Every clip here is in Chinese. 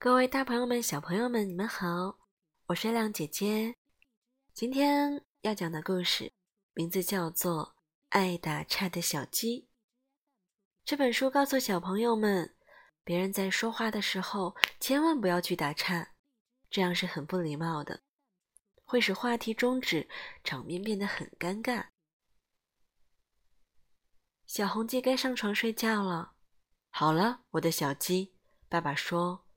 各位大朋友们、小朋友们，你们好，我是亮姐姐。今天要讲的故事名字叫做《爱打岔的小鸡》。这本书告诉小朋友们，别人在说话的时候千万不要去打岔，这样是很不礼貌的，会使话题终止，场面变得很尴尬。小红鸡该上床睡觉了。好了，我的小鸡，爸爸说。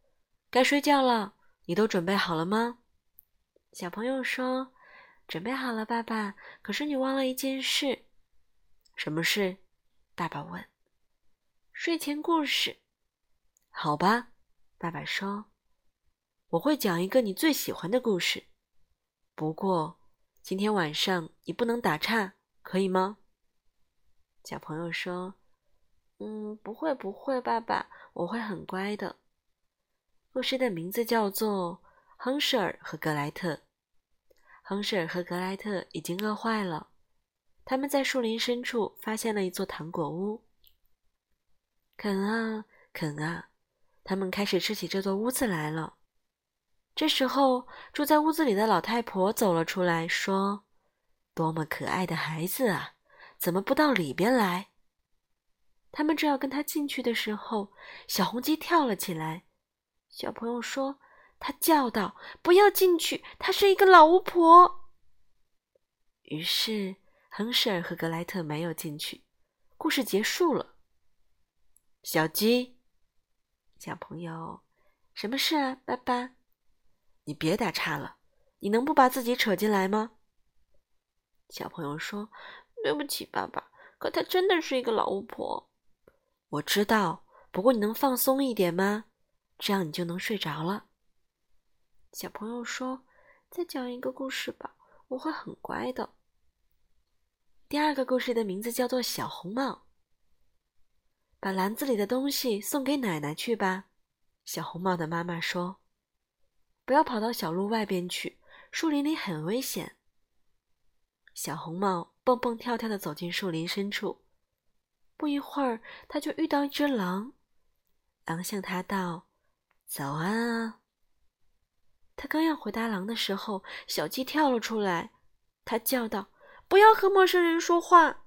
该睡觉了，你都准备好了吗？小朋友说：“准备好了，爸爸。”可是你忘了一件事。什么事？爸爸问。睡前故事。好吧，爸爸说：“我会讲一个你最喜欢的故事。不过今天晚上你不能打岔，可以吗？”小朋友说：“嗯，不会，不会，爸爸，我会很乖的。”故事的名字叫做《亨舍尔和格莱特》。亨舍尔和格莱特已经饿坏了，他们在树林深处发现了一座糖果屋。啃啊啃啊，他们开始吃起这座屋子来了。这时候，住在屋子里的老太婆走了出来，说：“多么可爱的孩子啊，怎么不到里边来？”他们正要跟他进去的时候，小红鸡跳了起来。小朋友说：“他叫道，不要进去，她是一个老巫婆。”于是，亨舍尔和格莱特没有进去。故事结束了。小鸡，小朋友，什么事啊，爸爸？你别打岔了，你能不把自己扯进来吗？小朋友说：“对不起，爸爸，可她真的是一个老巫婆。”我知道，不过你能放松一点吗？这样你就能睡着了。小朋友说：“再讲一个故事吧，我会很乖的。”第二个故事的名字叫做《小红帽》。把篮子里的东西送给奶奶去吧，小红帽的妈妈说：“不要跑到小路外边去，树林里很危险。”小红帽蹦蹦跳跳的走进树林深处，不一会儿，他就遇到一只狼。狼向他道。早安啊！他刚要回答狼的时候，小鸡跳了出来。他叫道：“不要和陌生人说话。”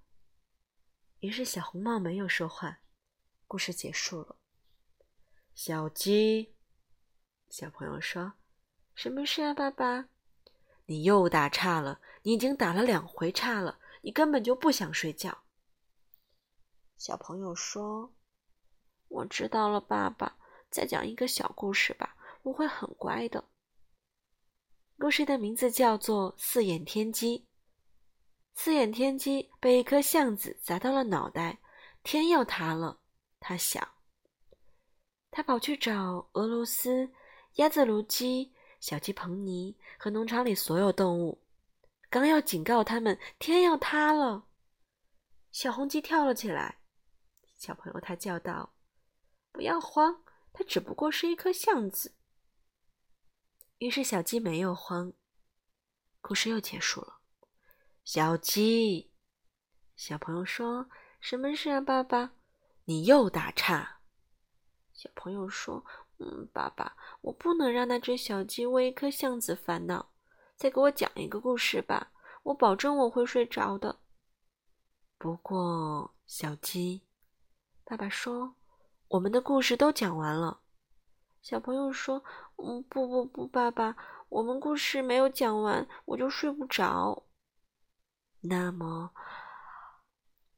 于是小红帽没有说话。故事结束了。小鸡，小朋友说：“什么事啊，爸爸？你又打岔了。你已经打了两回岔了。你根本就不想睡觉。”小朋友说：“我知道了，爸爸。”再讲一个小故事吧，我会很乖的。故事的名字叫做《四眼天鸡》。四眼天鸡被一颗橡子砸到了脑袋，天要塌了。他想，他跑去找俄罗斯、鸭子、卢鸡、小鸡彭尼和农场里所有动物，刚要警告他们天要塌了，小红鸡跳了起来。小朋友，他叫道：“不要慌。”它只不过是一颗橡子。于是小鸡没有慌。故事又结束了。小鸡，小朋友说：“什么事啊，爸爸？你又打岔。”小朋友说：“嗯，爸爸，我不能让那只小鸡为一颗橡子烦恼。再给我讲一个故事吧，我保证我会睡着的。”不过，小鸡，爸爸说。我们的故事都讲完了，小朋友说：“嗯，不不不，爸爸，我们故事没有讲完，我就睡不着。”那么，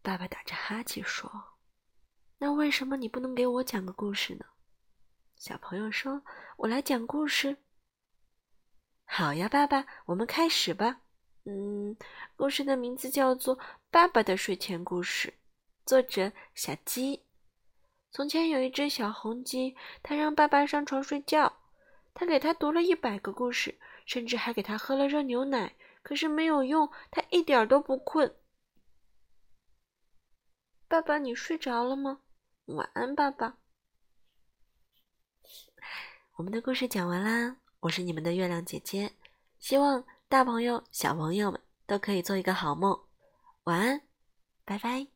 爸爸打着哈欠说：“那为什么你不能给我讲个故事呢？”小朋友说：“我来讲故事。”好呀，爸爸，我们开始吧。嗯，故事的名字叫做《爸爸的睡前故事》，作者小鸡。从前有一只小红鸡，它让爸爸上床睡觉。他给它读了一百个故事，甚至还给它喝了热牛奶。可是没有用，它一点都不困。爸爸，你睡着了吗？晚安，爸爸。我们的故事讲完啦，我是你们的月亮姐姐。希望大朋友、小朋友们都可以做一个好梦。晚安，拜拜。